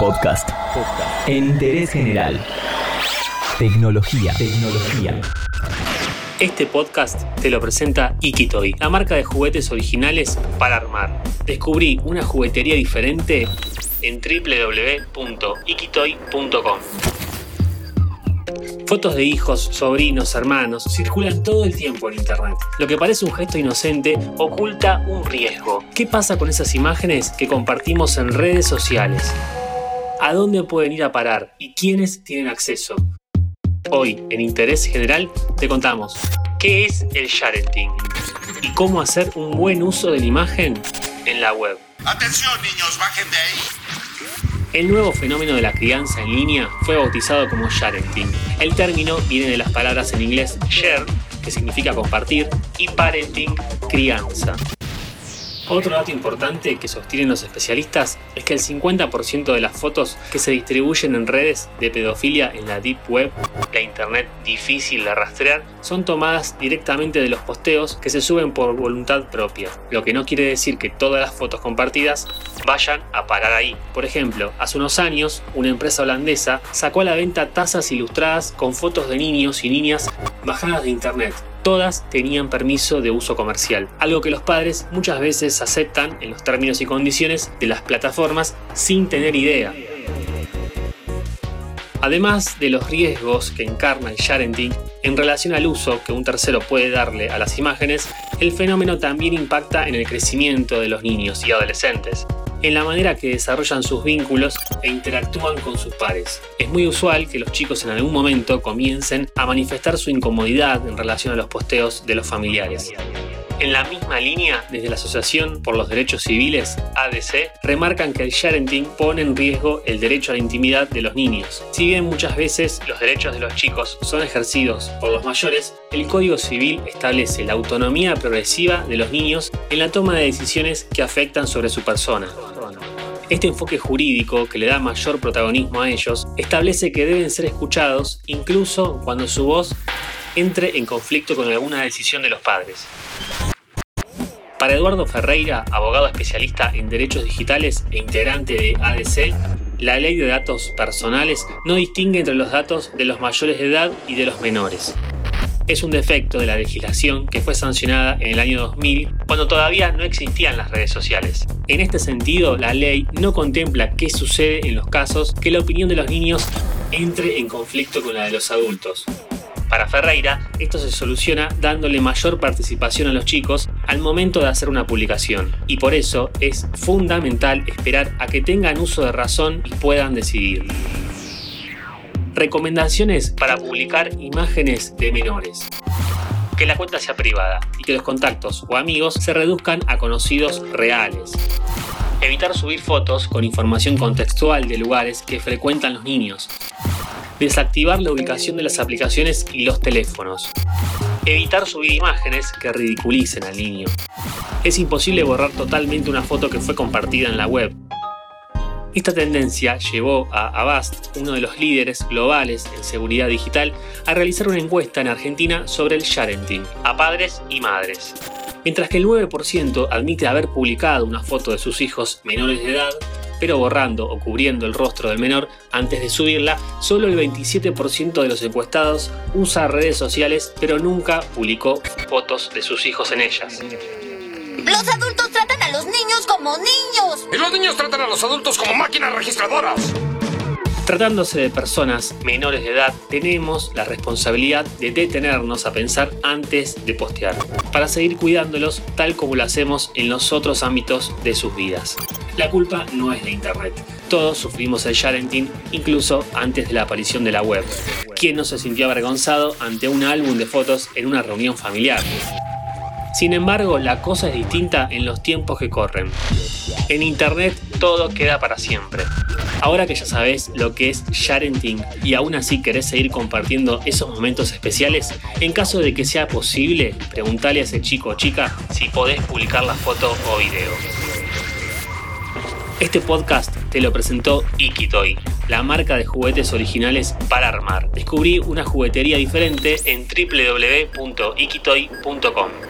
Podcast. En interés general. Tecnología. Tecnología. Este podcast te lo presenta Ikitoy, la marca de juguetes originales para armar. Descubrí una juguetería diferente en www.ikitoy.com. Fotos de hijos, sobrinos, hermanos circulan todo el tiempo en internet. Lo que parece un gesto inocente oculta un riesgo. ¿Qué pasa con esas imágenes que compartimos en redes sociales? ¿A dónde pueden ir a parar y quiénes tienen acceso? Hoy, en Interés General, te contamos qué es el sharenting y cómo hacer un buen uso de la imagen en la web. Atención niños, bajen de ahí. El nuevo fenómeno de la crianza en línea fue bautizado como sharenting. El término viene de las palabras en inglés share, que significa compartir, y parenting, crianza. Otro dato importante que sostienen los especialistas es que el 50% de las fotos que se distribuyen en redes de pedofilia en la Deep Web, la Internet difícil de rastrear, son tomadas directamente de los posteos que se suben por voluntad propia, lo que no quiere decir que todas las fotos compartidas vayan a parar ahí. Por ejemplo, hace unos años, una empresa holandesa sacó a la venta tazas ilustradas con fotos de niños y niñas bajadas de Internet todas tenían permiso de uso comercial, algo que los padres muchas veces aceptan en los términos y condiciones de las plataformas sin tener idea. Además de los riesgos que encarna el sharenting en relación al uso que un tercero puede darle a las imágenes, el fenómeno también impacta en el crecimiento de los niños y adolescentes en la manera que desarrollan sus vínculos e interactúan con sus pares. Es muy usual que los chicos en algún momento comiencen a manifestar su incomodidad en relación a los posteos de los familiares. En la misma línea, desde la Asociación por los Derechos Civiles, ADC, remarcan que el sharenting pone en riesgo el derecho a la intimidad de los niños. Si bien muchas veces los derechos de los chicos son ejercidos por los mayores, el Código Civil establece la autonomía progresiva de los niños en la toma de decisiones que afectan sobre su persona. Este enfoque jurídico, que le da mayor protagonismo a ellos, establece que deben ser escuchados incluso cuando su voz entre en conflicto con alguna decisión de los padres. Para Eduardo Ferreira, abogado especialista en derechos digitales e integrante de ADC, la ley de datos personales no distingue entre los datos de los mayores de edad y de los menores. Es un defecto de la legislación que fue sancionada en el año 2000 cuando todavía no existían las redes sociales. En este sentido, la ley no contempla qué sucede en los casos que la opinión de los niños entre en conflicto con la de los adultos. Para Ferreira, esto se soluciona dándole mayor participación a los chicos al momento de hacer una publicación, y por eso es fundamental esperar a que tengan uso de razón y puedan decidir. Recomendaciones para publicar imágenes de menores. Que la cuenta sea privada y que los contactos o amigos se reduzcan a conocidos reales. Evitar subir fotos con información contextual de lugares que frecuentan los niños, Desactivar la ubicación de las aplicaciones y los teléfonos. Evitar subir imágenes que ridiculicen al niño. Es imposible borrar totalmente una foto que fue compartida en la web. Esta tendencia llevó a Avast, uno de los líderes globales en seguridad digital, a realizar una encuesta en Argentina sobre el sharenting a padres y madres. Mientras que el 9% admite haber publicado una foto de sus hijos menores de edad, pero borrando o cubriendo el rostro del menor antes de subirla, solo el 27% de los encuestados usa redes sociales, pero nunca publicó fotos de sus hijos en ellas. Los adultos tratan a los niños como niños. Y los niños tratan a los adultos como máquinas registradoras. Tratándose de personas menores de edad, tenemos la responsabilidad de detenernos a pensar antes de postear, para seguir cuidándolos tal como lo hacemos en los otros ámbitos de sus vidas. La culpa no es de Internet. Todos sufrimos el sharenting, incluso antes de la aparición de la web. ¿Quién no se sintió avergonzado ante un álbum de fotos en una reunión familiar? Sin embargo, la cosa es distinta en los tiempos que corren. En Internet todo queda para siempre. Ahora que ya sabes lo que es sharenting y aún así querés seguir compartiendo esos momentos especiales, en caso de que sea posible, preguntale a ese chico o chica si podés publicar la foto o video. Este podcast te lo presentó Ikitoy, la marca de juguetes originales para armar. Descubrí una juguetería diferente en www.ikitoy.com.